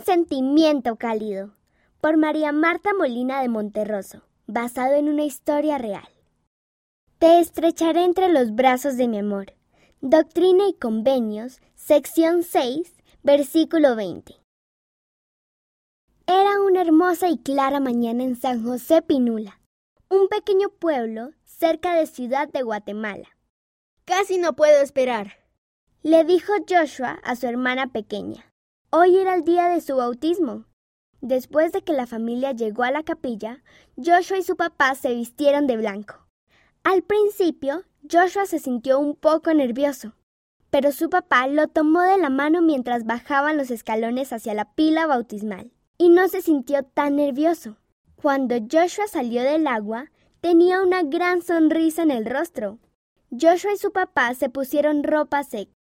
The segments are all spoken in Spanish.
Un sentimiento cálido, por María Marta Molina de Monterroso, basado en una historia real. Te estrecharé entre los brazos de mi amor. Doctrina y Convenios, sección 6, versículo 20. Era una hermosa y clara mañana en San José Pinula, un pequeño pueblo cerca de Ciudad de Guatemala. Casi no puedo esperar, le dijo Joshua a su hermana pequeña. Hoy era el día de su bautismo. Después de que la familia llegó a la capilla, Joshua y su papá se vistieron de blanco. Al principio, Joshua se sintió un poco nervioso, pero su papá lo tomó de la mano mientras bajaban los escalones hacia la pila bautismal, y no se sintió tan nervioso. Cuando Joshua salió del agua, tenía una gran sonrisa en el rostro. Joshua y su papá se pusieron ropa seca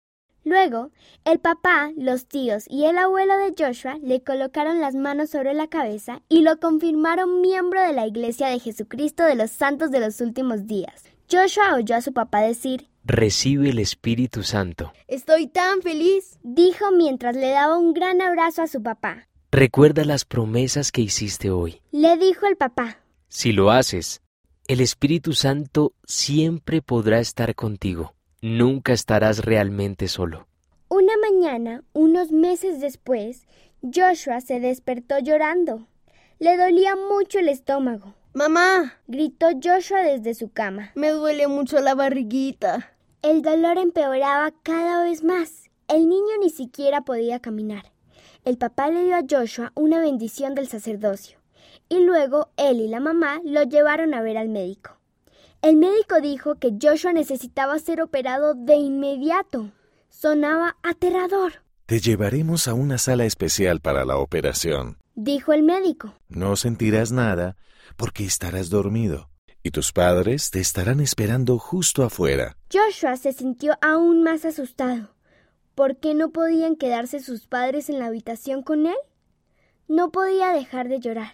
Luego, el papá, los tíos y el abuelo de Joshua le colocaron las manos sobre la cabeza y lo confirmaron miembro de la Iglesia de Jesucristo de los Santos de los Últimos Días. Joshua oyó a su papá decir, Recibe el Espíritu Santo. Estoy tan feliz, dijo mientras le daba un gran abrazo a su papá. Recuerda las promesas que hiciste hoy. Le dijo el papá. Si lo haces, el Espíritu Santo siempre podrá estar contigo nunca estarás realmente solo. Una mañana, unos meses después, Joshua se despertó llorando. Le dolía mucho el estómago. Mamá, gritó Joshua desde su cama. Me duele mucho la barriguita. El dolor empeoraba cada vez más. El niño ni siquiera podía caminar. El papá le dio a Joshua una bendición del sacerdocio, y luego él y la mamá lo llevaron a ver al médico. El médico dijo que Joshua necesitaba ser operado de inmediato. Sonaba aterrador. Te llevaremos a una sala especial para la operación, dijo el médico. No sentirás nada porque estarás dormido y tus padres te estarán esperando justo afuera. Joshua se sintió aún más asustado. ¿Por qué no podían quedarse sus padres en la habitación con él? No podía dejar de llorar.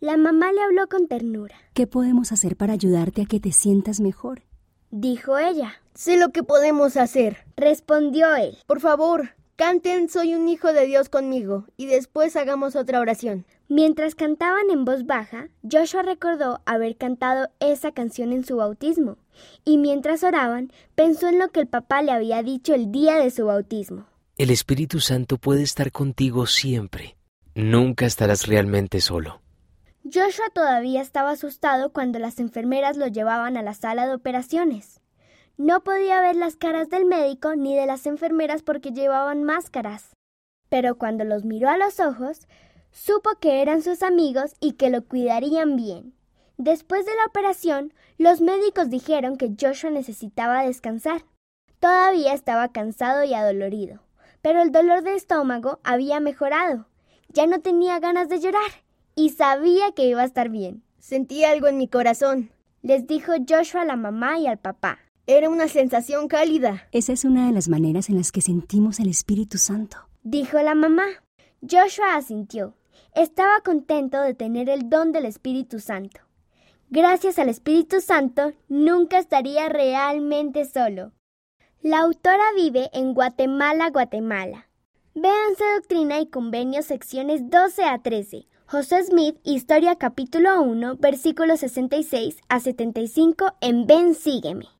La mamá le habló con ternura. ¿Qué podemos hacer para ayudarte a que te sientas mejor? Dijo ella. Sé lo que podemos hacer, respondió él. Por favor, canten Soy un hijo de Dios conmigo y después hagamos otra oración. Mientras cantaban en voz baja, Joshua recordó haber cantado esa canción en su bautismo, y mientras oraban, pensó en lo que el papá le había dicho el día de su bautismo. El Espíritu Santo puede estar contigo siempre. Nunca estarás realmente solo. Joshua todavía estaba asustado cuando las enfermeras lo llevaban a la sala de operaciones. No podía ver las caras del médico ni de las enfermeras porque llevaban máscaras. Pero cuando los miró a los ojos, supo que eran sus amigos y que lo cuidarían bien. Después de la operación, los médicos dijeron que Joshua necesitaba descansar. Todavía estaba cansado y adolorido, pero el dolor de estómago había mejorado. Ya no tenía ganas de llorar y sabía que iba a estar bien. Sentí algo en mi corazón, les dijo Joshua a la mamá y al papá. Era una sensación cálida. Esa es una de las maneras en las que sentimos el Espíritu Santo, dijo la mamá. Joshua asintió. Estaba contento de tener el don del Espíritu Santo. Gracias al Espíritu Santo, nunca estaría realmente solo. La autora vive en Guatemala, Guatemala. Véanse Doctrina y Convenios secciones 12 a 13 José Smith, Historia capítulo 1, versículos 66 a 75 en Ven Sígueme.